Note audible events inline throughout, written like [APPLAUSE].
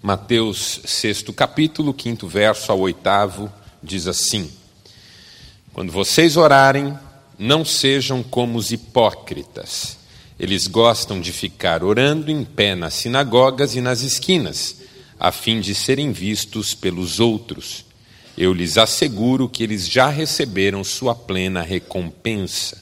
Mateus, sexto capítulo, quinto verso ao oitavo, diz assim: Quando vocês orarem, não sejam como os hipócritas. Eles gostam de ficar orando em pé nas sinagogas e nas esquinas, a fim de serem vistos pelos outros. Eu lhes asseguro que eles já receberam sua plena recompensa.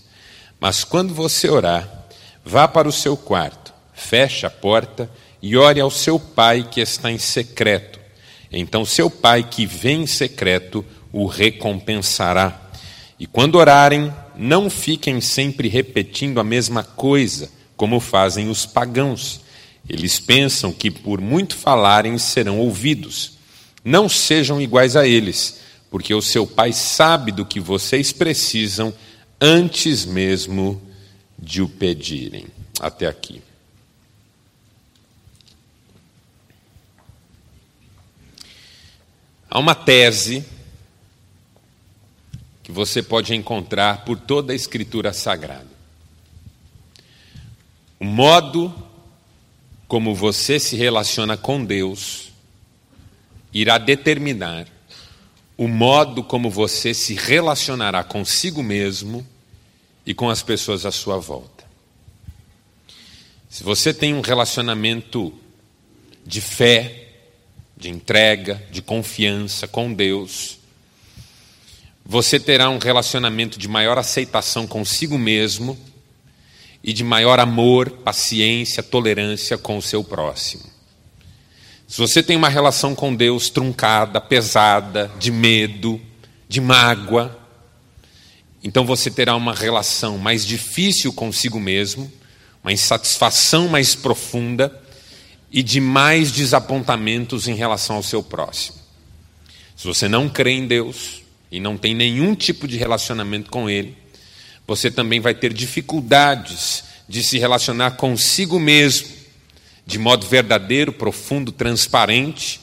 Mas quando você orar, vá para o seu quarto, feche a porta e ore ao seu pai que está em secreto. Então seu pai que vem em secreto o recompensará. E quando orarem, não fiquem sempre repetindo a mesma coisa, como fazem os pagãos. Eles pensam que por muito falarem serão ouvidos. Não sejam iguais a eles, porque o seu pai sabe do que vocês precisam antes mesmo de o pedirem. Até aqui. Há uma tese que você pode encontrar por toda a Escritura Sagrada. O modo como você se relaciona com Deus irá determinar o modo como você se relacionará consigo mesmo e com as pessoas à sua volta. Se você tem um relacionamento de fé, de entrega, de confiança com Deus, você terá um relacionamento de maior aceitação consigo mesmo e de maior amor, paciência, tolerância com o seu próximo. Se você tem uma relação com Deus truncada, pesada, de medo, de mágoa, então você terá uma relação mais difícil consigo mesmo, uma insatisfação mais profunda e de mais desapontamentos em relação ao seu próximo. Se você não crê em Deus e não tem nenhum tipo de relacionamento com Ele, você também vai ter dificuldades de se relacionar consigo mesmo de modo verdadeiro, profundo, transparente,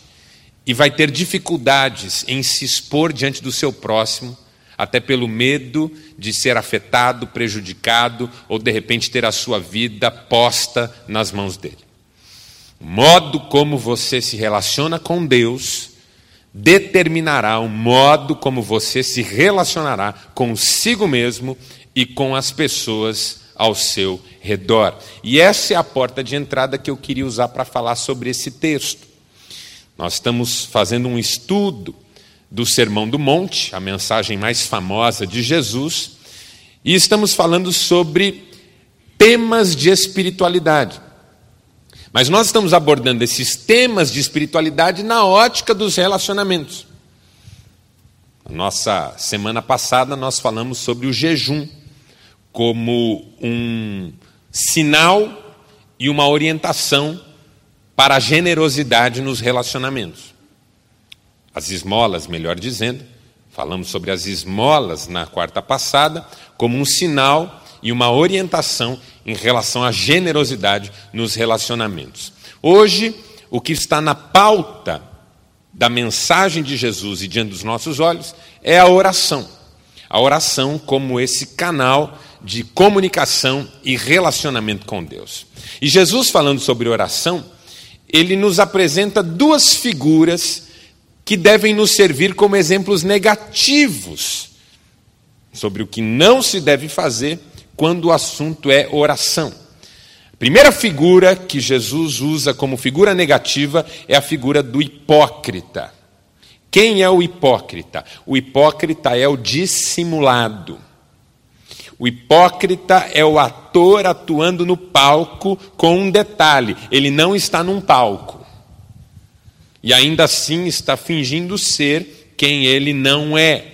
e vai ter dificuldades em se expor diante do seu próximo, até pelo medo de ser afetado, prejudicado ou de repente ter a sua vida posta nas mãos dele. O modo como você se relaciona com Deus determinará o modo como você se relacionará consigo mesmo e com as pessoas ao seu redor. E essa é a porta de entrada que eu queria usar para falar sobre esse texto. Nós estamos fazendo um estudo do Sermão do Monte, a mensagem mais famosa de Jesus, e estamos falando sobre temas de espiritualidade. Mas nós estamos abordando esses temas de espiritualidade na ótica dos relacionamentos. Na nossa semana passada nós falamos sobre o jejum como um sinal e uma orientação para a generosidade nos relacionamentos. As esmolas, melhor dizendo, falamos sobre as esmolas na quarta passada, como um sinal e uma orientação em relação à generosidade nos relacionamentos. Hoje, o que está na pauta da mensagem de Jesus e diante dos nossos olhos é a oração. A oração como esse canal de comunicação e relacionamento com Deus. E Jesus, falando sobre oração, ele nos apresenta duas figuras que devem nos servir como exemplos negativos sobre o que não se deve fazer quando o assunto é oração. A primeira figura que Jesus usa como figura negativa é a figura do hipócrita. Quem é o hipócrita? O hipócrita é o dissimulado. O hipócrita é o ator atuando no palco com um detalhe: ele não está num palco. E ainda assim está fingindo ser quem ele não é.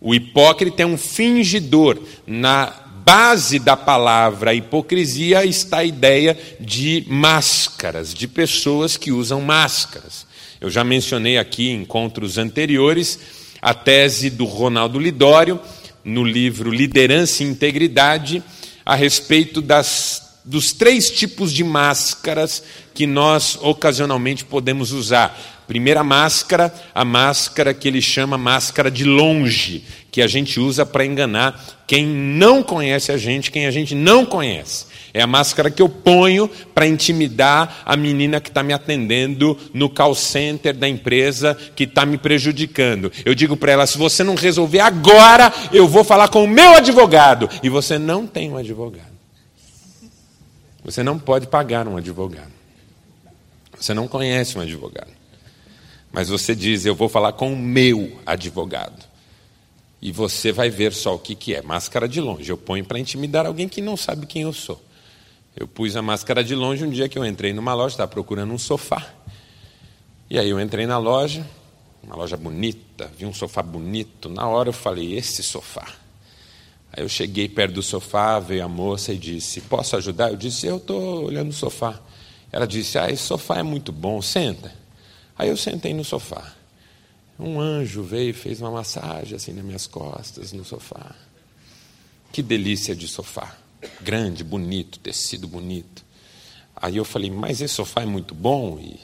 O hipócrita é um fingidor. Na base da palavra hipocrisia está a ideia de máscaras, de pessoas que usam máscaras. Eu já mencionei aqui em encontros anteriores a tese do Ronaldo Lidório no livro Liderança e Integridade, a respeito das dos três tipos de máscaras que nós ocasionalmente podemos usar. Primeira máscara, a máscara que ele chama máscara de longe, que a gente usa para enganar quem não conhece a gente, quem a gente não conhece. É a máscara que eu ponho para intimidar a menina que está me atendendo no call center da empresa que está me prejudicando. Eu digo para ela: se você não resolver agora, eu vou falar com o meu advogado. E você não tem um advogado. Você não pode pagar um advogado. Você não conhece um advogado. Mas você diz: eu vou falar com o meu advogado. E você vai ver só o que, que é. Máscara de longe. Eu ponho para intimidar alguém que não sabe quem eu sou. Eu pus a máscara de longe um dia que eu entrei numa loja, estava procurando um sofá. E aí eu entrei na loja, uma loja bonita, vi um sofá bonito. Na hora eu falei, esse sofá. Aí eu cheguei perto do sofá, veio a moça e disse, posso ajudar? Eu disse, eu estou olhando o sofá. Ela disse, ah, esse sofá é muito bom, senta. Aí eu sentei no sofá. Um anjo veio e fez uma massagem assim nas minhas costas, no sofá. Que delícia de sofá grande, bonito, tecido bonito. Aí eu falei, mas esse sofá é muito bom e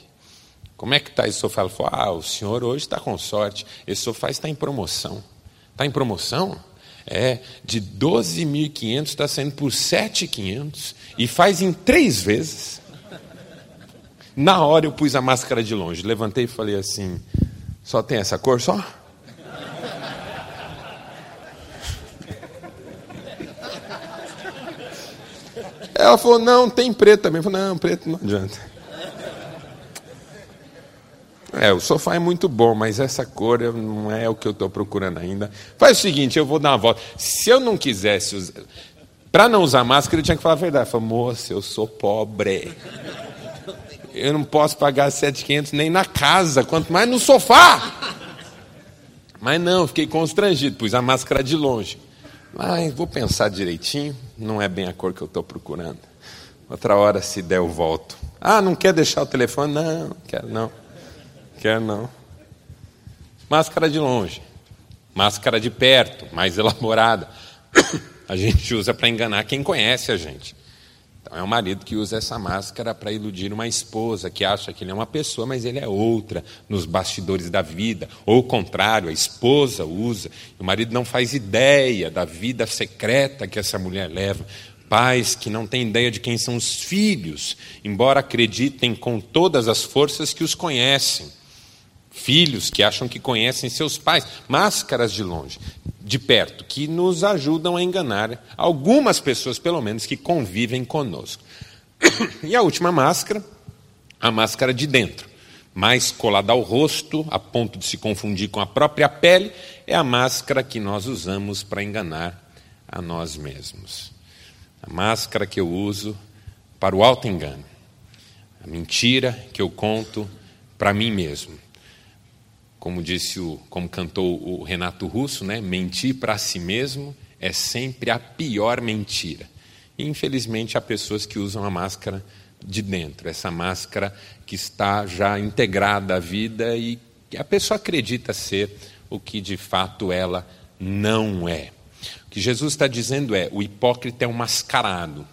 como é que está esse sofá? Ela falou, ah, o senhor hoje está com sorte, esse sofá está em promoção. Está em promoção? É, de 12.500 está saindo por 7.500 e faz em três vezes. Na hora eu pus a máscara de longe, levantei e falei assim: só tem essa cor só? Ela falou: não, tem preto também. Eu falei: não, preto não adianta. É, o sofá é muito bom, mas essa cor não é o que eu estou procurando ainda. Faz o seguinte, eu vou dar uma volta. Se eu não quisesse usar. Para não usar máscara, eu tinha que falar a verdade. Eu falei, moça, eu sou pobre. Eu não posso pagar 7,500 nem na casa, quanto mais no sofá. Mas não, fiquei constrangido, pus a máscara de longe. Mas vou pensar direitinho, não é bem a cor que eu estou procurando. Outra hora, se der, eu volto. Ah, não quer deixar o telefone? Não, quero não. Quero não. Máscara de longe. Máscara de perto, mais elaborada. [COUGHS] A gente usa para enganar quem conhece a gente. Então, é o marido que usa essa máscara para iludir uma esposa que acha que ele é uma pessoa, mas ele é outra nos bastidores da vida. Ou o contrário, a esposa usa. o marido não faz ideia da vida secreta que essa mulher leva. Pais que não têm ideia de quem são os filhos, embora acreditem com todas as forças que os conhecem. Filhos que acham que conhecem seus pais, máscaras de longe de perto, que nos ajudam a enganar algumas pessoas, pelo menos, que convivem conosco. [COUGHS] E a última máscara, a máscara de dentro, mais colada ao rosto, a ponto de se confundir com a própria pele, é a máscara que nós usamos para enganar a nós mesmos. A máscara que eu uso para o auto-engano. A mentira que eu conto para mim mesmo como disse o, como cantou o Renato Russo, né? Mentir para si mesmo é sempre a pior mentira. E, infelizmente há pessoas que usam a máscara de dentro, essa máscara que está já integrada à vida e a pessoa acredita ser o que de fato ela não é. O que Jesus está dizendo é: o hipócrita é um mascarado.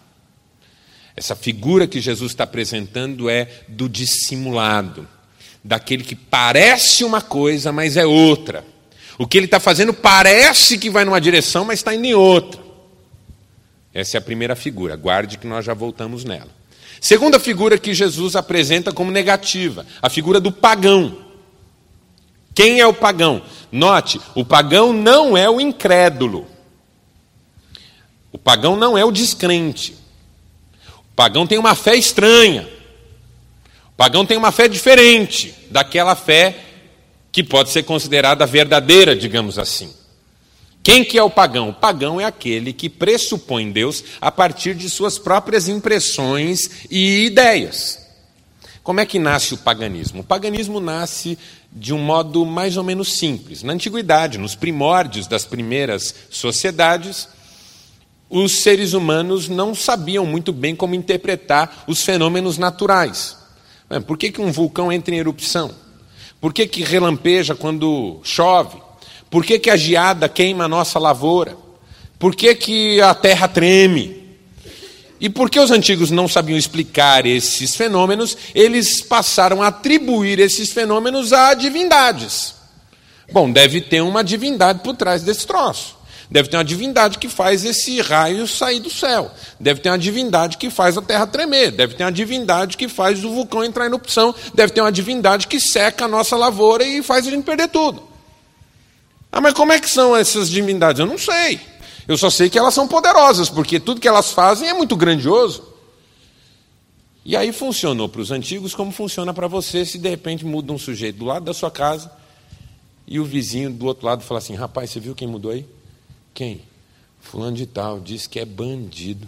Essa figura que Jesus está apresentando é do dissimulado daquele que parece uma coisa, mas é outra. O que ele está fazendo parece que vai numa direção, mas está indo em outra. Essa é a primeira figura, guarde que nós já voltamos nela. Segunda figura que Jesus apresenta como negativa, a figura do pagão. Quem é o pagão? Note, o pagão não é o incrédulo. O pagão não é o descrente. O pagão tem uma fé estranha pagão tem uma fé diferente daquela fé que pode ser considerada verdadeira, digamos assim. Quem que é o pagão? O pagão é aquele que pressupõe Deus a partir de suas próprias impressões e ideias. Como é que nasce o paganismo? O paganismo nasce de um modo mais ou menos simples. Na antiguidade, nos primórdios das primeiras sociedades, os seres humanos não sabiam muito bem como interpretar os fenômenos naturais. É, por que, que um vulcão entra em erupção? Por que, que relampeja quando chove? Por que, que a geada queima a nossa lavoura? Por que, que a terra treme? E porque os antigos não sabiam explicar esses fenômenos, eles passaram a atribuir esses fenômenos a divindades. Bom, deve ter uma divindade por trás desse troço. Deve ter uma divindade que faz esse raio sair do céu. Deve ter uma divindade que faz a terra tremer. Deve ter uma divindade que faz o vulcão entrar em erupção. Deve ter uma divindade que seca a nossa lavoura e faz a gente perder tudo. Ah, mas como é que são essas divindades? Eu não sei. Eu só sei que elas são poderosas, porque tudo que elas fazem é muito grandioso. E aí funcionou para os antigos como funciona para você se de repente muda um sujeito do lado da sua casa e o vizinho do outro lado fala assim: rapaz, você viu quem mudou aí? Quem? Fulano de Tal, diz que é bandido,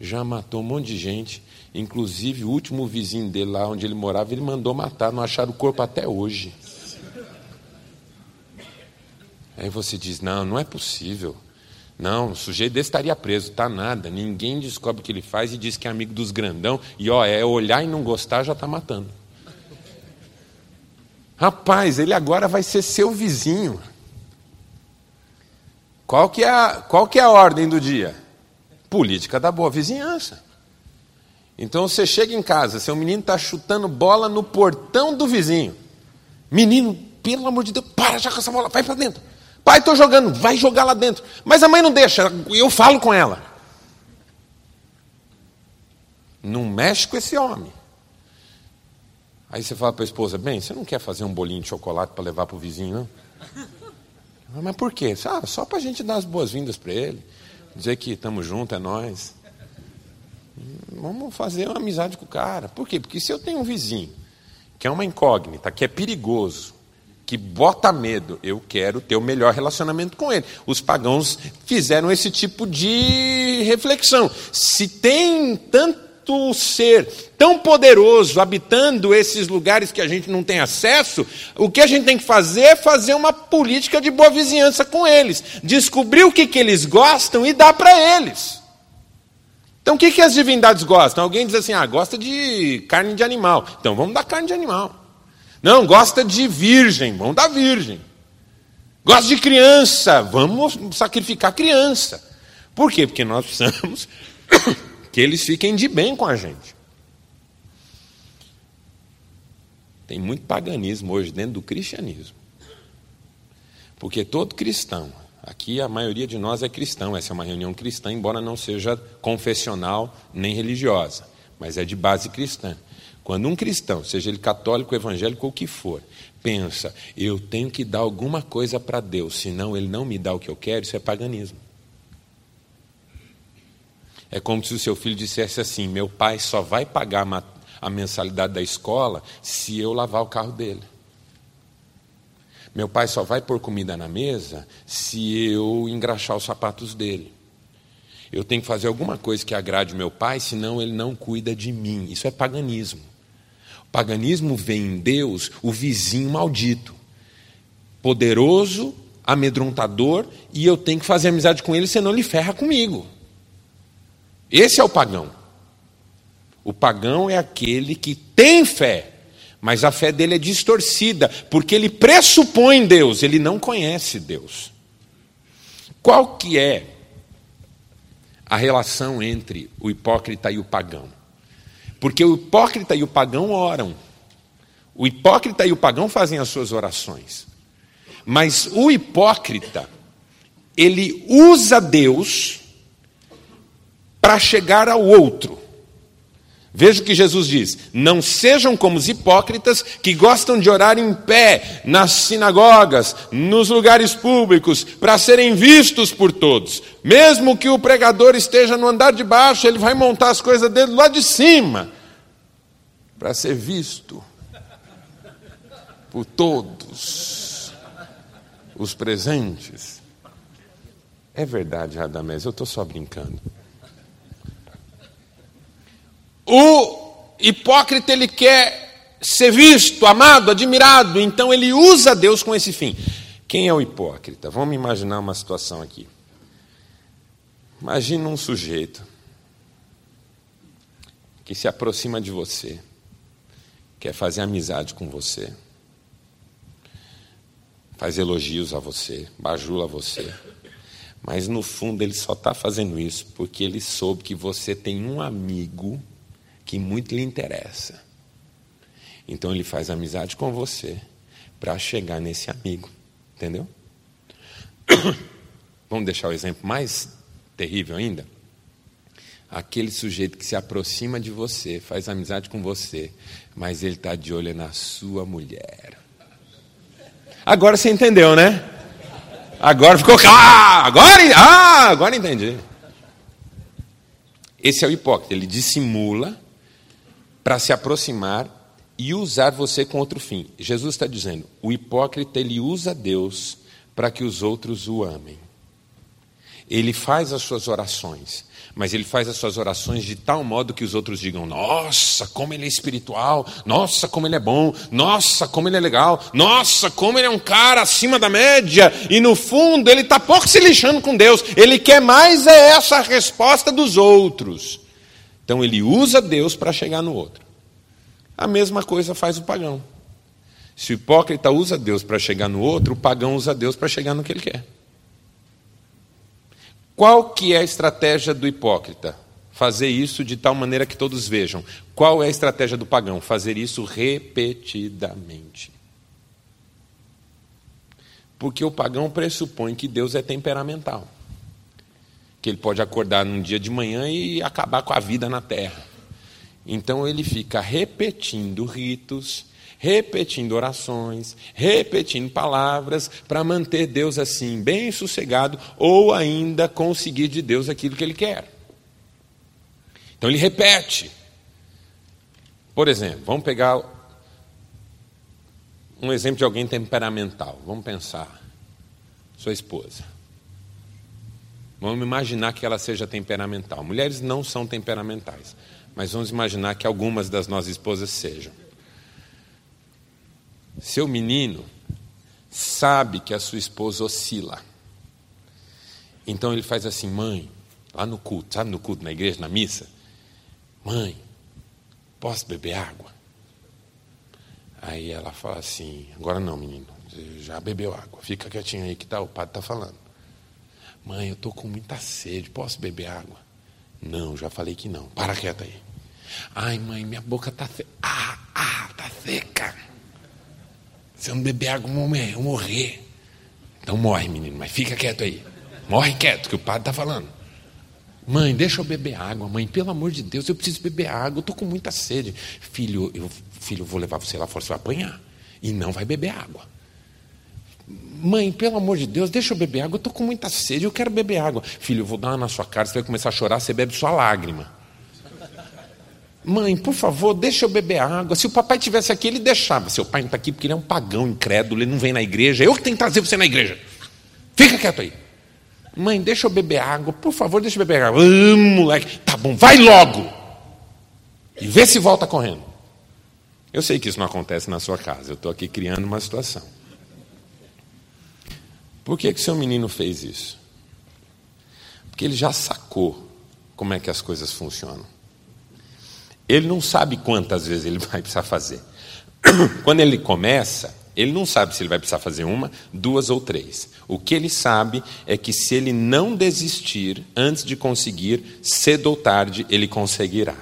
já matou um monte de gente, inclusive o último vizinho dele lá onde ele morava, ele mandou matar, não acharam o corpo até hoje. Aí você diz: não, não é possível. Não, o sujeito desse estaria preso, tá nada. Ninguém descobre o que ele faz e diz que é amigo dos grandão. E ó, é olhar e não gostar já está matando. Rapaz, ele agora vai ser seu vizinho. Qual que é a, qual que é a ordem do dia? Política da boa vizinhança. Então você chega em casa, seu menino está chutando bola no portão do vizinho. Menino, pelo amor de Deus, para já com essa bola, vai para dentro. Pai, estou jogando, vai jogar lá dentro. Mas a mãe não deixa, eu falo com ela. Não mexe com esse homem. Aí você fala para a esposa: bem, você não quer fazer um bolinho de chocolate para levar para o vizinho, não? Mas por quê? Ah, só para a gente dar as boas-vindas para ele, dizer que estamos juntos, é nós. Vamos fazer uma amizade com o cara. Por quê? Porque se eu tenho um vizinho que é uma incógnita, que é perigoso, que bota medo. Eu quero ter o melhor relacionamento com ele. Os pagãos fizeram esse tipo de reflexão. Se tem tanto ser tão poderoso habitando esses lugares que a gente não tem acesso, o que a gente tem que fazer é fazer uma política de boa vizinhança com eles, descobrir o que, que eles gostam e dar para eles. Então, o que, que as divindades gostam? Alguém diz assim: ah, gosta de carne de animal. Então, vamos dar carne de animal. Não, gosta de virgem, vamos dar virgem. Gosta de criança, vamos sacrificar criança. Por quê? Porque nós precisamos [COUGHS] que eles fiquem de bem com a gente. Tem muito paganismo hoje dentro do cristianismo. Porque todo cristão, aqui a maioria de nós é cristão, essa é uma reunião cristã, embora não seja confessional nem religiosa, mas é de base cristã. Quando um cristão, seja ele católico, evangélico ou o que for, pensa, eu tenho que dar alguma coisa para Deus, senão ele não me dá o que eu quero, isso é paganismo. É como se o seu filho dissesse assim: meu pai só vai pagar a mensalidade da escola se eu lavar o carro dele. Meu pai só vai pôr comida na mesa se eu engraxar os sapatos dele. Eu tenho que fazer alguma coisa que agrade meu pai, senão ele não cuida de mim. Isso é paganismo paganismo vê em Deus o vizinho maldito, poderoso, amedrontador, e eu tenho que fazer amizade com ele, senão ele ferra comigo. Esse é o pagão. O pagão é aquele que tem fé, mas a fé dele é distorcida, porque ele pressupõe Deus, ele não conhece Deus. Qual que é a relação entre o hipócrita e o pagão? Porque o hipócrita e o pagão oram. O hipócrita e o pagão fazem as suas orações. Mas o hipócrita, ele usa Deus para chegar ao outro. Veja o que Jesus diz: não sejam como os hipócritas que gostam de orar em pé, nas sinagogas, nos lugares públicos, para serem vistos por todos. Mesmo que o pregador esteja no andar de baixo, ele vai montar as coisas dele lá de cima, para ser visto por todos os presentes. É verdade, Radamés, eu estou só brincando. O hipócrita ele quer ser visto, amado, admirado, então ele usa Deus com esse fim. Quem é o hipócrita? Vamos imaginar uma situação aqui. Imagina um sujeito que se aproxima de você, quer fazer amizade com você, faz elogios a você, bajula você, Mas no fundo ele só está fazendo isso porque ele soube que você tem um amigo que muito lhe interessa. Então ele faz amizade com você para chegar nesse amigo. Entendeu? [COUGHS] Vamos deixar o exemplo mais terrível ainda? Aquele sujeito que se aproxima de você, faz amizade com você, mas ele está de olho na sua mulher. Agora você entendeu, né? Agora ficou. Ah, agora, ah, agora entendi. Esse é o hipócrita. Ele dissimula para se aproximar e usar você com outro fim. Jesus está dizendo: o hipócrita ele usa Deus para que os outros o amem. Ele faz as suas orações, mas ele faz as suas orações de tal modo que os outros digam: Nossa, como ele é espiritual, nossa, como ele é bom, nossa, como ele é legal, nossa, como ele é um cara acima da média, e no fundo ele está pouco se lixando com Deus, ele quer mais é essa resposta dos outros. Então ele usa Deus para chegar no outro. A mesma coisa faz o pagão. Se o hipócrita usa Deus para chegar no outro, o pagão usa Deus para chegar no que ele quer. Qual que é a estratégia do hipócrita? Fazer isso de tal maneira que todos vejam. Qual é a estratégia do pagão? Fazer isso repetidamente. Porque o pagão pressupõe que Deus é temperamental. Que ele pode acordar num dia de manhã e acabar com a vida na terra. Então ele fica repetindo ritos, repetindo orações, repetindo palavras, para manter Deus assim, bem sossegado, ou ainda conseguir de Deus aquilo que ele quer. Então ele repete. Por exemplo, vamos pegar um exemplo de alguém temperamental. Vamos pensar. Sua esposa. Vamos imaginar que ela seja temperamental. Mulheres não são temperamentais, mas vamos imaginar que algumas das nossas esposas sejam. Seu menino sabe que a sua esposa oscila. Então ele faz assim, mãe, lá no culto, sabe no culto, na igreja, na missa? Mãe, posso beber água? Aí ela fala assim, agora não, menino, já bebeu água, fica quietinho aí que tá, o padre está falando. Mãe, eu estou com muita sede, posso beber água? Não, já falei que não. Para quieta aí. Ai, mãe, minha boca está seca. Ah, ah, está seca. Se eu não beber água, eu morrer. Então morre, menino, mas fica quieto aí. Morre quieto, que o padre está falando. Mãe, deixa eu beber água, mãe, pelo amor de Deus, eu preciso beber água, eu estou com muita sede. Filho, eu filho, vou levar você lá fora, você vai apanhar. E não vai beber água. Mãe, pelo amor de Deus, deixa eu beber água, eu estou com muita sede, eu quero beber água. Filho, eu vou dar uma na sua cara, você vai começar a chorar, você bebe sua lágrima. Mãe, por favor, deixa eu beber água. Se o papai tivesse aqui, ele deixava. Seu pai não está aqui porque ele é um pagão incrédulo, ele não vem na igreja. Eu que tenho que trazer você na igreja. Fica quieto aí. Mãe, deixa eu beber água. Por favor, deixa eu beber água. Ah, moleque, tá bom, vai logo. E vê se volta correndo. Eu sei que isso não acontece na sua casa. Eu estou aqui criando uma situação. Por que, que seu menino fez isso? Porque ele já sacou como é que as coisas funcionam. Ele não sabe quantas vezes ele [LAUGHS] vai precisar fazer. [COUGHS] Quando ele começa, ele não sabe se ele vai precisar fazer uma, duas ou três. O que ele sabe é que se ele não desistir antes de conseguir, cedo ou tarde ele conseguirá.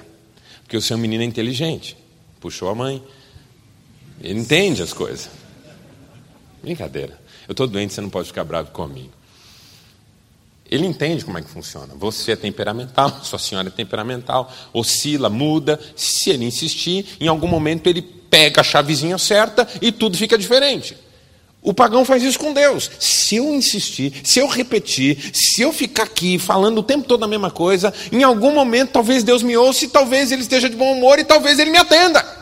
Porque o seu menino é inteligente. Puxou a mãe. Ele entende as coisas. Brincadeira. Eu estou doente, você não pode ficar bravo comigo. Ele entende como é que funciona. Você é temperamental, [LAUGHS] sua senhora é temperamental, oscila, muda. Se ele insistir, em algum momento ele pega a chavezinha certa e tudo fica diferente. O pagão faz isso com Deus. Se eu insistir, se eu repetir, se eu ficar aqui falando o tempo todo a mesma coisa, em algum momento talvez Deus me ouça e talvez ele esteja de bom humor e talvez ele me atenda.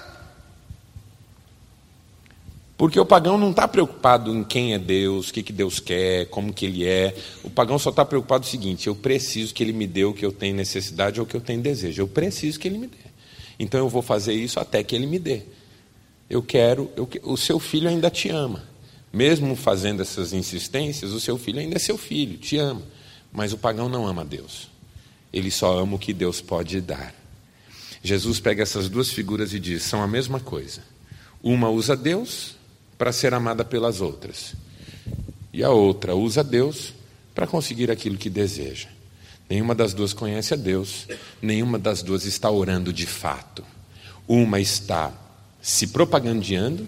Porque o pagão não está preocupado em quem é Deus, o que, que Deus quer, como que Ele é. O pagão só está preocupado o seguinte: eu preciso que Ele me dê o que eu tenho necessidade ou o que eu tenho desejo. Eu preciso que Ele me dê. Então eu vou fazer isso até que Ele me dê. Eu quero, eu, o seu filho ainda te ama. Mesmo fazendo essas insistências, o seu filho ainda é seu filho, te ama. Mas o pagão não ama Deus. Ele só ama o que Deus pode dar. Jesus pega essas duas figuras e diz: são a mesma coisa. Uma usa Deus, para ser amada pelas outras. E a outra usa Deus para conseguir aquilo que deseja. Nenhuma das duas conhece a Deus, nenhuma das duas está orando de fato. Uma está se propagandeando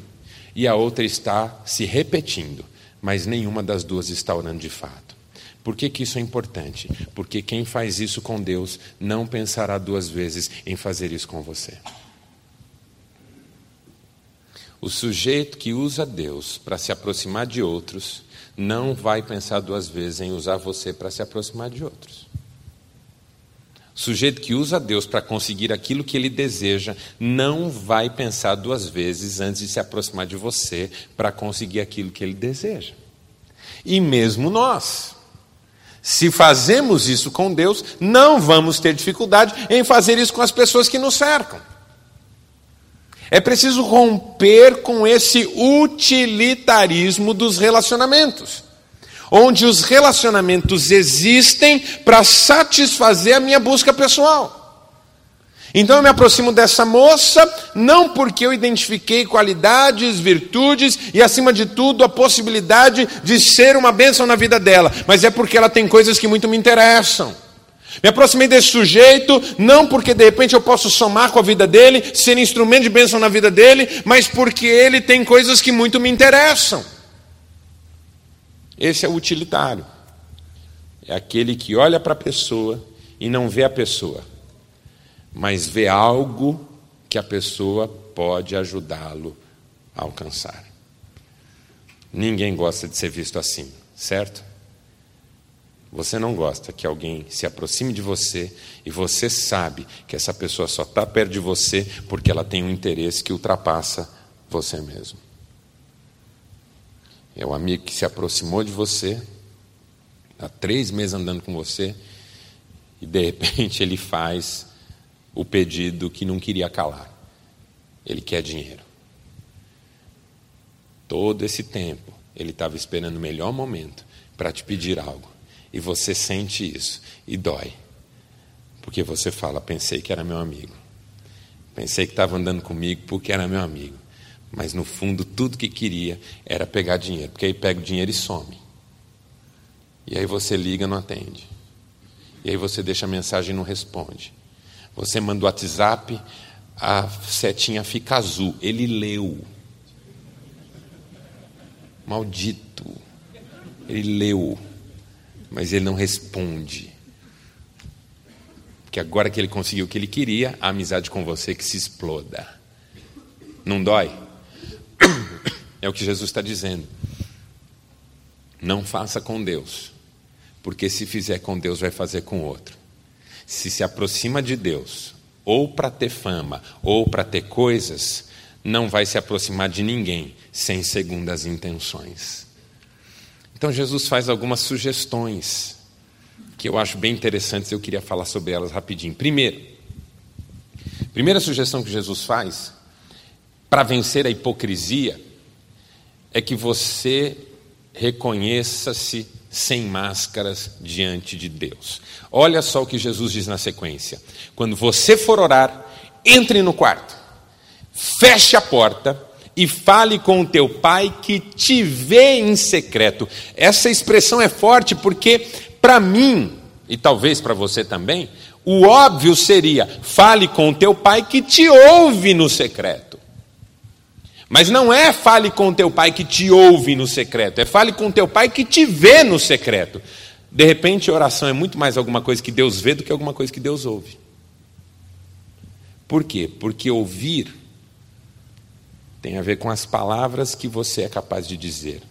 e a outra está se repetindo, mas nenhuma das duas está orando de fato. Por que, que isso é importante? Porque quem faz isso com Deus não pensará duas vezes em fazer isso com você. O sujeito que usa Deus para se aproximar de outros não vai pensar duas vezes em usar você para se aproximar de outros. O sujeito que usa Deus para conseguir aquilo que ele deseja não vai pensar duas vezes antes de se aproximar de você para conseguir aquilo que ele deseja. E mesmo nós, se fazemos isso com Deus, não vamos ter dificuldade em fazer isso com as pessoas que nos cercam. É preciso romper com esse utilitarismo dos relacionamentos, onde os relacionamentos existem para satisfazer a minha busca pessoal. Então eu me aproximo dessa moça, não porque eu identifiquei qualidades, virtudes e, acima de tudo, a possibilidade de ser uma bênção na vida dela, mas é porque ela tem coisas que muito me interessam. Me aproximei desse sujeito, não porque de repente eu posso somar com a vida dele, ser instrumento de bênção na vida dele, mas porque ele tem coisas que muito me interessam. Esse é o utilitário. É aquele que olha para a pessoa e não vê a pessoa, mas vê algo que a pessoa pode ajudá-lo a alcançar. Ninguém gosta de ser visto assim, certo? Você não gosta que alguém se aproxime de você e você sabe que essa pessoa só está perto de você porque ela tem um interesse que ultrapassa você mesmo. É o amigo que se aproximou de você, há três meses andando com você, e de repente ele faz o pedido que não queria calar. Ele quer dinheiro. Todo esse tempo ele estava esperando o melhor momento para te pedir algo. E você sente isso e dói. Porque você fala: pensei que era meu amigo. Pensei que estava andando comigo porque era meu amigo. Mas no fundo, tudo que queria era pegar dinheiro. Porque aí pega o dinheiro e some. E aí você liga não atende. E aí você deixa a mensagem e não responde. Você manda o WhatsApp, a setinha fica azul. Ele leu. Maldito. Ele leu mas ele não responde. Porque agora que ele conseguiu o que ele queria, a amizade com você que se exploda. Não dói? É o que Jesus está dizendo. Não faça com Deus, porque se fizer com Deus, vai fazer com outro. Se se aproxima de Deus, ou para ter fama, ou para ter coisas, não vai se aproximar de ninguém sem segundas intenções. Então Jesus faz algumas sugestões que eu acho bem interessantes, eu queria falar sobre elas rapidinho. Primeiro, primeira sugestão que Jesus faz para vencer a hipocrisia é que você reconheça-se sem máscaras diante de Deus. Olha só o que Jesus diz na sequência: quando você for orar, entre no quarto, feche a porta e fale com o teu pai que te vê em secreto. Essa expressão é forte porque, para mim, e talvez para você também, o óbvio seria: fale com o teu pai que te ouve no secreto. Mas não é fale com o teu pai que te ouve no secreto, é fale com o teu pai que te vê no secreto. De repente, oração é muito mais alguma coisa que Deus vê do que alguma coisa que Deus ouve. Por quê? Porque ouvir tem a ver com as palavras que você é capaz de dizer.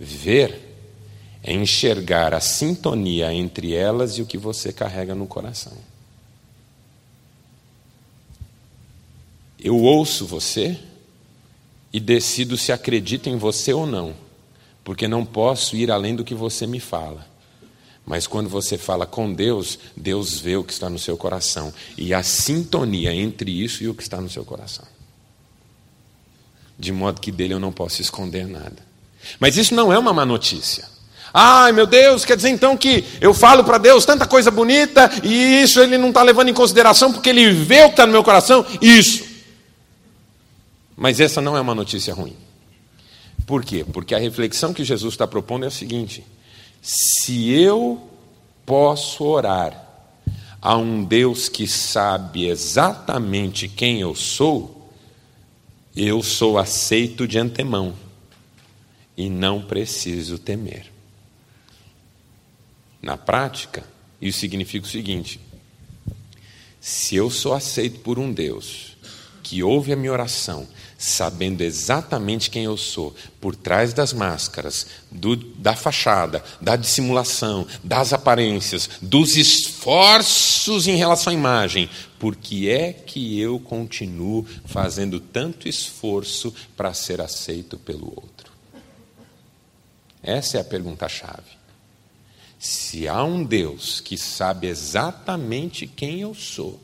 Ver é enxergar a sintonia entre elas e o que você carrega no coração. Eu ouço você e decido se acredito em você ou não, porque não posso ir além do que você me fala. Mas quando você fala com Deus, Deus vê o que está no seu coração e a sintonia entre isso e o que está no seu coração de modo que dele eu não posso esconder nada. Mas isso não é uma má notícia. Ai meu Deus, quer dizer então que eu falo para Deus tanta coisa bonita e isso ele não está levando em consideração porque ele vê o que está no meu coração? Isso. Mas essa não é uma notícia ruim. Por quê? Porque a reflexão que Jesus está propondo é a seguinte: Se eu posso orar a um Deus que sabe exatamente quem eu sou, eu sou aceito de antemão e não preciso temer. Na prática, isso significa o seguinte: se eu sou aceito por um Deus que ouve a minha oração, sabendo exatamente quem eu sou, por trás das máscaras, do, da fachada, da dissimulação, das aparências, dos esforços em relação à imagem, por que é que eu continuo fazendo tanto esforço para ser aceito pelo outro? Essa é a pergunta-chave. Se há um Deus que sabe exatamente quem eu sou,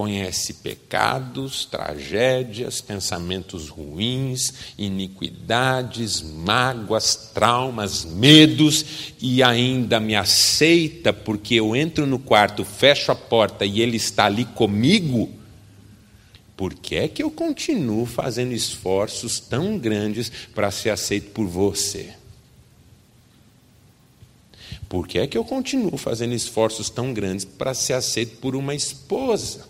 conhece pecados, tragédias, pensamentos ruins, iniquidades, mágoas, traumas, medos e ainda me aceita porque eu entro no quarto, fecho a porta e ele está ali comigo. Por que é que eu continuo fazendo esforços tão grandes para ser aceito por você? Por que é que eu continuo fazendo esforços tão grandes para ser aceito por uma esposa?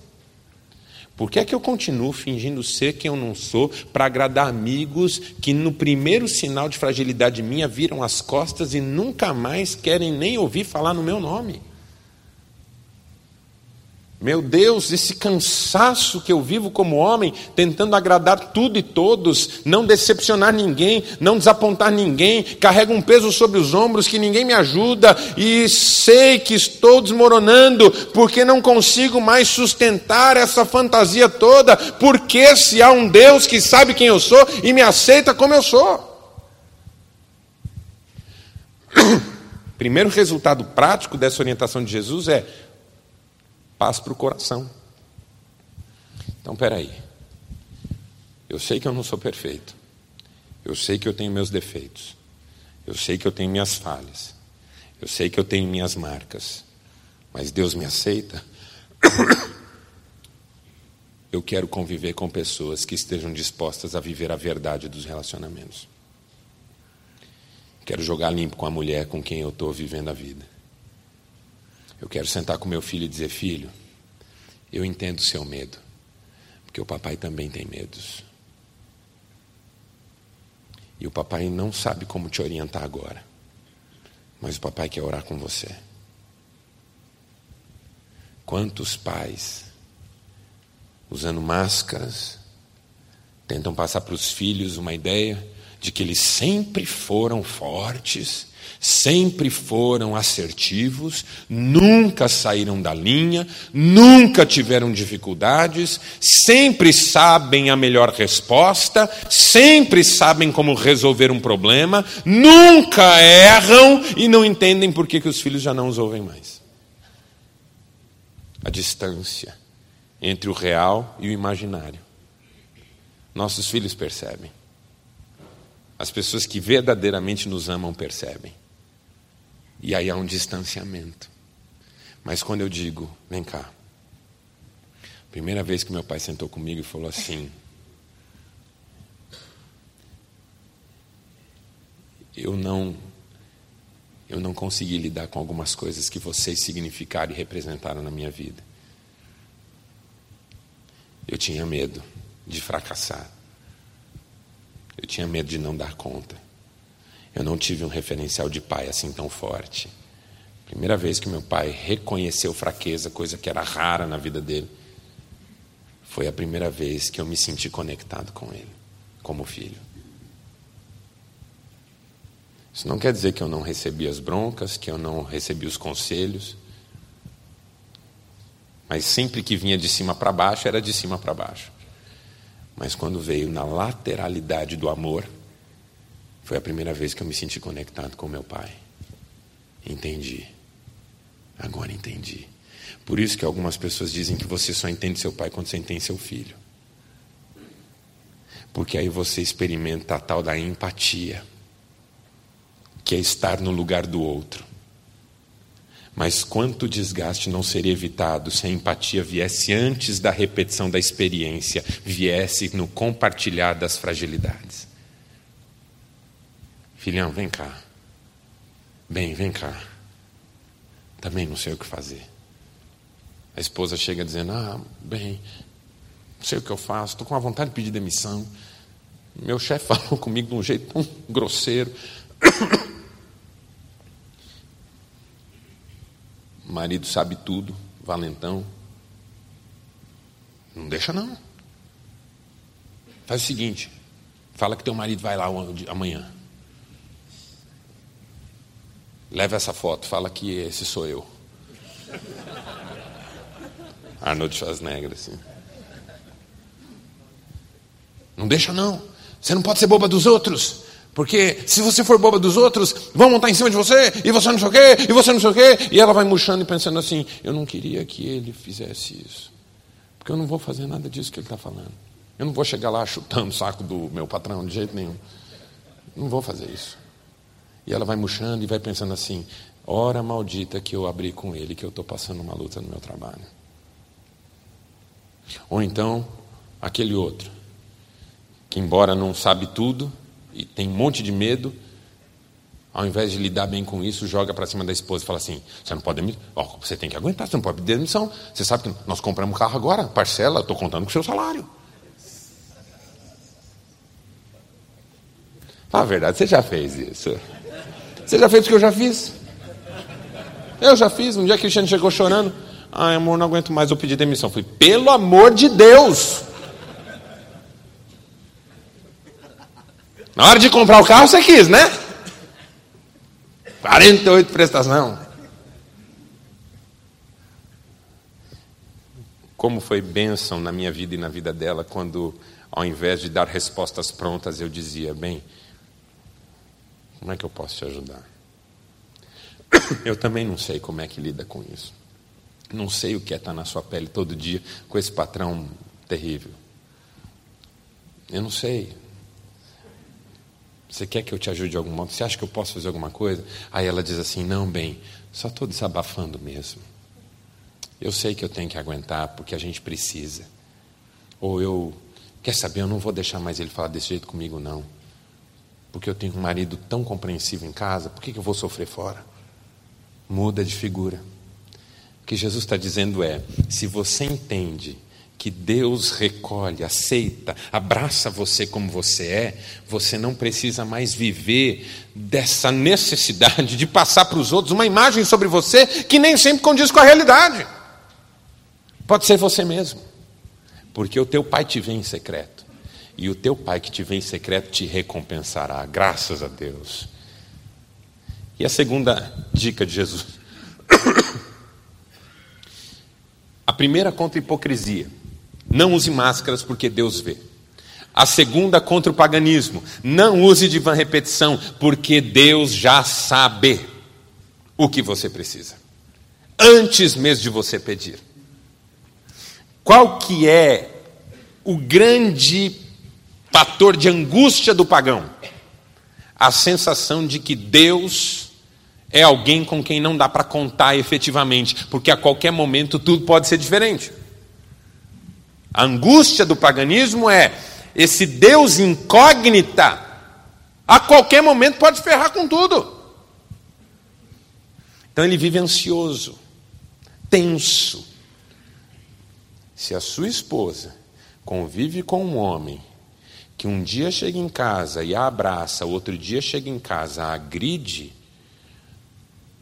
Por que é que eu continuo fingindo ser quem eu não sou para agradar amigos que no primeiro sinal de fragilidade minha viram as costas e nunca mais querem nem ouvir falar no meu nome? Meu Deus, esse cansaço que eu vivo como homem, tentando agradar tudo e todos, não decepcionar ninguém, não desapontar ninguém, carrego um peso sobre os ombros que ninguém me ajuda e sei que estou desmoronando porque não consigo mais sustentar essa fantasia toda. Porque se há um Deus que sabe quem eu sou e me aceita como eu sou? [COUGHS] Primeiro resultado prático dessa orientação de Jesus é paz para o coração. Então, peraí. Eu sei que eu não sou perfeito. Eu sei que eu tenho meus defeitos. Eu sei que eu tenho minhas falhas. Eu sei que eu tenho minhas marcas. Mas Deus me aceita. [COUGHS] Eu quero conviver com pessoas que estejam dispostas a viver a verdade dos relacionamentos. Quero jogar limpo com a mulher com quem eu estou vivendo a vida. Eu quero sentar com meu filho e dizer: Filho, eu entendo o seu medo, porque o papai também tem medos. E o papai não sabe como te orientar agora, mas o papai quer orar com você. Quantos pais, usando máscaras, tentam passar para os filhos uma ideia de que eles sempre foram fortes sempre foram assertivos, nunca saíram da linha, nunca tiveram dificuldades, sempre sabem a melhor resposta, sempre sabem como resolver um problema, nunca erram e não entendem por que, que os filhos já não os ouvem mais. A distância entre o real e o imaginário. Nossos filhos percebem. As pessoas que verdadeiramente nos amam percebem. E aí há um distanciamento. Mas quando eu digo, vem cá. Primeira vez que meu pai sentou comigo e falou assim: Eu não eu não consegui lidar com algumas coisas que vocês significaram e representaram na minha vida. Eu tinha medo de fracassar. Eu tinha medo de não dar conta. Eu não tive um referencial de pai assim tão forte. Primeira vez que meu pai reconheceu fraqueza, coisa que era rara na vida dele, foi a primeira vez que eu me senti conectado com ele, como filho. Isso não quer dizer que eu não recebi as broncas, que eu não recebi os conselhos. Mas sempre que vinha de cima para baixo, era de cima para baixo. Mas quando veio na lateralidade do amor, foi a primeira vez que eu me senti conectado com meu pai. Entendi. Agora entendi. Por isso que algumas pessoas dizem que você só entende seu pai quando você entende seu filho. Porque aí você experimenta a tal da empatia, que é estar no lugar do outro. Mas quanto desgaste não seria evitado se a empatia viesse antes da repetição da experiência, viesse no compartilhar das fragilidades. Filhão, vem cá. Bem, vem cá. Também não sei o que fazer. A esposa chega dizendo: Ah, bem, não sei o que eu faço, estou com a vontade de pedir demissão. Meu chefe falou [LAUGHS] comigo de um jeito tão grosseiro. [COUGHS] Marido sabe tudo, valentão. Não deixa não. Faz o seguinte: fala que teu marido vai lá amanhã. Leva essa foto, fala que esse sou eu. Arnold Schwarzenegger, assim. Não deixa não. Você não pode ser boba dos outros. Porque se você for boba dos outros, vão montar em cima de você, e você não sei o quê, e você não sei o quê. E ela vai murchando e pensando assim: eu não queria que ele fizesse isso. Porque eu não vou fazer nada disso que ele está falando. Eu não vou chegar lá chutando o saco do meu patrão de jeito nenhum. Não vou fazer isso. E ela vai murchando e vai pensando assim: hora maldita que eu abri com ele, que eu estou passando uma luta no meu trabalho. Ou então, aquele outro, que embora não sabe tudo e tem um monte de medo, ao invés de lidar bem com isso, joga para cima da esposa e fala assim: você não pode demitir, oh, você tem que aguentar, você não pode pedir demissão. Você sabe que nós compramos carro agora, parcela, estou contando com o seu salário. Fala a verdade, você já fez isso. Você já fez o que eu já fiz? Eu já fiz. Um dia a Cristiane chegou chorando. Ai, amor, não aguento mais, eu pedi demissão. Falei, pelo amor de Deus! Na hora de comprar o carro, você quis, né? 48 prestação. Como foi bênção na minha vida e na vida dela quando, ao invés de dar respostas prontas, eu dizia: bem, como é que eu posso te ajudar? [COUGHS] Eu também não sei como é que lida com isso. Não sei o que é estar na sua pele todo dia com esse patrão terrível. Eu não sei. Você quer que eu te ajude de algum modo? Você acha que eu posso fazer alguma coisa? Aí ela diz assim: Não, bem, só estou desabafando mesmo. Eu sei que eu tenho que aguentar porque a gente precisa. Ou eu, quer saber, eu não vou deixar mais ele falar desse jeito comigo, não porque eu tenho um marido tão compreensivo em casa, por que, eu vou sofrer fora? Muda de figura. O que Jesus está dizendo é: se você entende que Deus recolhe, aceita, abraça você como você é, você não precisa mais viver dessa necessidade de passar para os outros uma imagem sobre você que nem sempre condiz com a realidade. Pode ser você mesmo, porque o teu pai te vê em secreto. E o teu pai que te vê em secreto te recompensará, graças a Deus. E a segunda dica de Jesus. [COUGHS] A primeira contra a hipocrisia. Não use máscaras porque Deus vê. A segunda contra o paganismo. Não use de vã repetição porque Deus já sabe o que você precisa. Antes mesmo de você pedir. Qual que é o grande fator de angústia do pagão? A sensação de que Deus é alguém com quem não dá para contar efetivamente, porque a qualquer momento tudo pode ser diferente. A angústia do paganismo é esse Deus incógnita, a qualquer momento pode ferrar com tudo. Então ele vive ansioso, tenso. Se a sua esposa convive com um homem que um dia chega em casa e a abraça, outro dia chega em casa, a agride,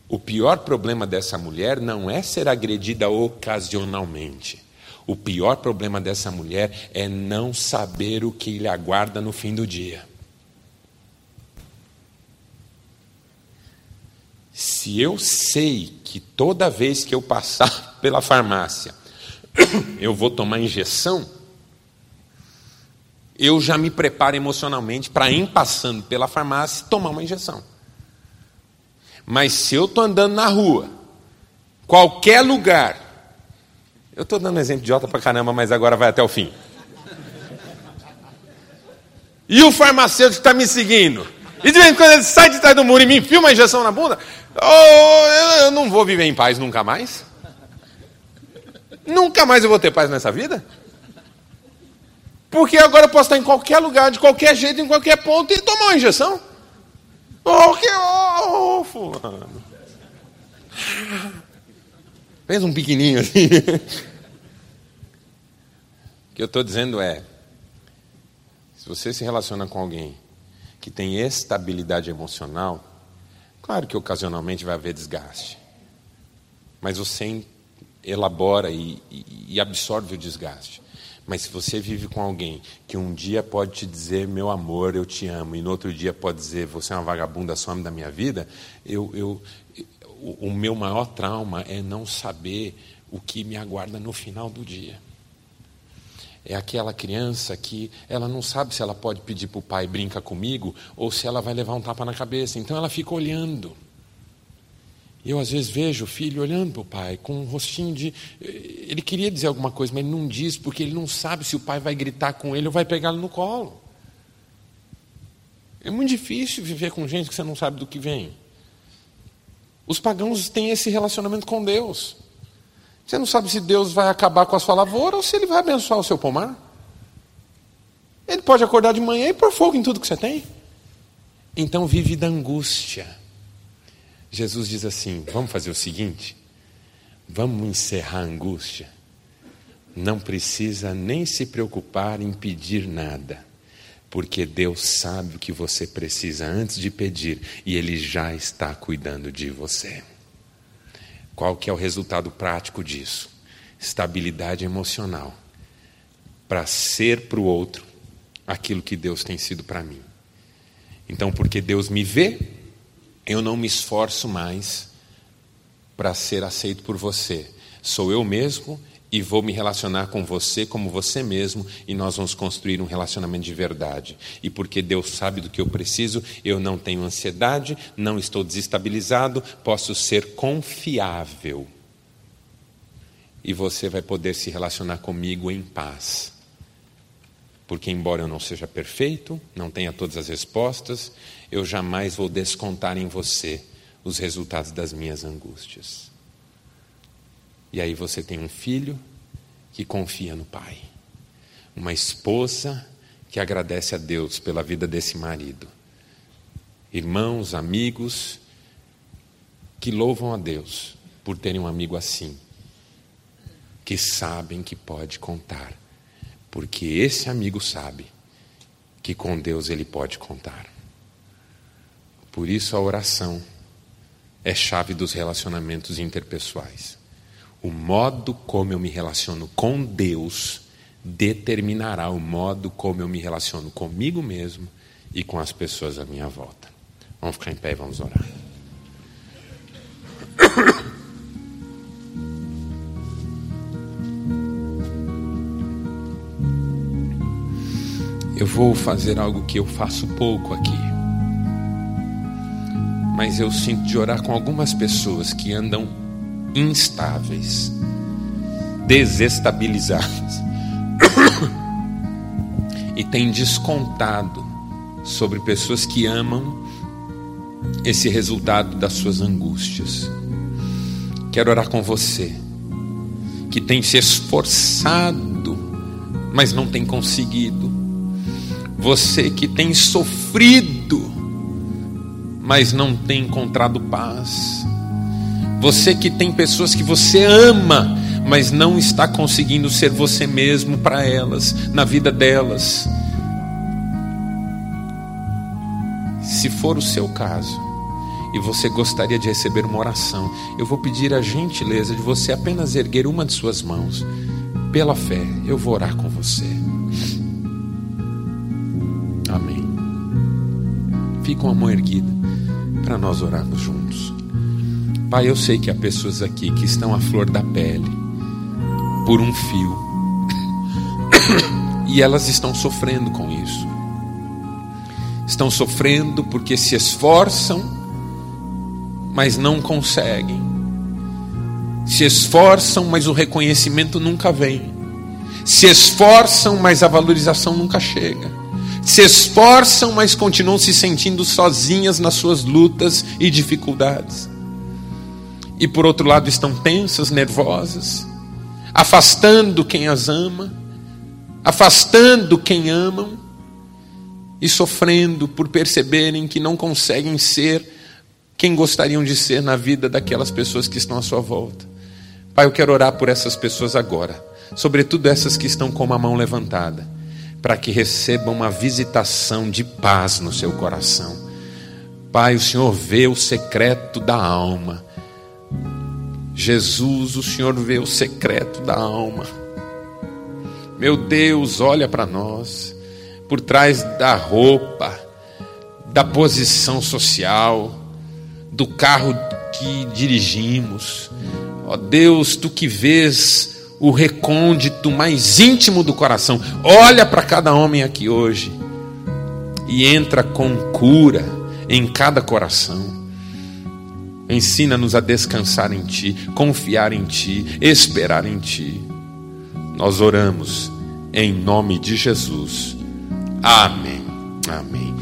o pior problema dessa mulher não é ser agredida ocasionalmente. O pior problema dessa mulher é não saber o que lhe aguarda no fim do dia. Se eu sei que toda vez que eu passar [LAUGHS] pela farmácia [COUGHS] eu vou tomar injeção, eu já me preparo emocionalmente para, em passando pela farmácia, tomar uma injeção. Mas se eu estou andando na rua, qualquer lugar, eu estou dando exemplo idiota para caramba, mas agora vai até o fim. E o farmacêutico está me seguindo. E de vez em quando ele sai de trás do muro e me enfia uma injeção na bunda. Oh, eu não vou viver em paz nunca mais. Nunca mais eu vou ter paz nessa vida. Porque agora eu posso estar em qualquer lugar, de qualquer jeito, em qualquer ponto e tomar uma injeção. Oh, que oh, fulano. Fez um pequenininho assim. o que eu estou dizendo é: se você se relaciona com alguém que tem estabilidade emocional, claro que ocasionalmente vai haver desgaste, mas você elabora e, e, e absorve o desgaste. Mas se você vive com alguém que um dia pode te dizer, meu amor, eu te amo, e no outro dia pode dizer, você é uma vagabunda, some da minha vida, eu, eu, o, o meu maior trauma é não saber o que me aguarda no final do dia. É aquela criança que ela não sabe se ela pode pedir para o pai brinca comigo ou se ela vai levar um tapa na cabeça. Então ela fica olhando. Eu às vezes vejo o filho olhando para o pai com um rostinho de. Ele queria dizer alguma coisa, mas ele não diz porque ele não sabe se o pai vai gritar com ele ou vai pegá-lo no colo. É muito difícil viver com gente que você não sabe do que vem. Os pagãos têm esse relacionamento com Deus. Você não sabe se Deus vai acabar com a sua lavoura ou se Ele vai abençoar o seu pomar. Ele pode acordar de manhã e pôr fogo em tudo que você tem. Então vive da angústia. Jesus diz assim: vamos fazer o seguinte, vamos encerrar a angústia. Não precisa nem se preocupar em pedir nada porque Deus sabe o que você precisa antes de pedir e Ele já está cuidando de você. Qual que é o resultado prático disso? Estabilidade emocional para ser para o outro aquilo que Deus tem sido para mim. Então, porque Deus me vê, eu não me esforço mais para ser aceito por você. Sou eu mesmo e vou me relacionar com você como você mesmo e nós vamos construir um relacionamento de verdade. E porque Deus sabe do que eu preciso, eu não tenho ansiedade, não estou desestabilizado, posso ser confiável. E você vai poder se relacionar comigo em paz. Porque, embora eu não seja perfeito, não tenha todas as respostas, eu jamais vou descontar em você os resultados das minhas angústias. E aí você tem um filho que confia no pai, uma esposa que agradece a Deus pela vida desse marido, irmãos, amigos que louvam a Deus por terem um amigo assim, que sabem que pode contar, porque esse amigo sabe que com Deus ele pode contar. Por isso a oração é chave dos relacionamentos interpessoais. O modo como eu me relaciono com Deus determinará o modo como eu me relaciono comigo mesmo e com as pessoas à minha volta. Vamos ficar em pé e vamos orar. Eu vou fazer algo que eu faço pouco aqui. Mas eu sinto de orar com algumas pessoas que andam instáveis, desestabilizados, [COUGHS] e tem descontado sobre pessoas que amam esse resultado das suas angústias. Quero orar com você, que tem se esforçado, mas não tem conseguido. Você que tem sofrido, mas não tem encontrado paz. Você que tem pessoas que você ama, mas não está conseguindo ser você mesmo para elas, na vida delas. Se for o seu caso, e você gostaria de receber uma oração, eu vou pedir a gentileza de você apenas erguer uma de suas mãos. Pela fé, eu vou orar com você. Amém. Fica com a mão erguida para nós orarmos juntos. Pai, eu sei que há pessoas aqui que estão à flor da pele por um fio [COUGHS] e elas estão sofrendo com isso. Estão sofrendo porque se esforçam, mas não conseguem. Se esforçam, mas o reconhecimento nunca vem. Se esforçam, mas a valorização nunca chega. Se esforçam, mas continuam se sentindo sozinhas nas suas lutas e dificuldades e por outro lado estão tensas, nervosas, afastando quem as ama, afastando quem amam, e sofrendo por perceberem que não conseguem ser quem gostariam de ser na vida daquelas pessoas que estão à sua volta. Pai, eu quero orar por essas pessoas agora, sobretudo essas que estão com a mão levantada, para que recebam uma visitação de paz no seu coração. Pai, o Senhor vê o secreto da alma. Jesus, o Senhor vê o secreto da alma. Meu Deus, olha para nós, por trás da roupa, da posição social, do carro que dirigimos. Ó Deus, tu que vês o recôndito mais íntimo do coração, olha para cada homem aqui hoje e entra com cura em cada coração. Ensina-nos a descansar em Ti, confiar em Ti, esperar em Ti. Nós oramos em nome de Jesus. Amém. Amém.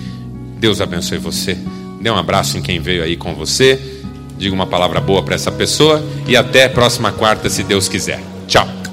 Deus abençoe você. Dê um abraço em quem veio aí com você. Diga uma palavra boa para essa pessoa. E até próxima quarta, se Deus quiser. Tchau.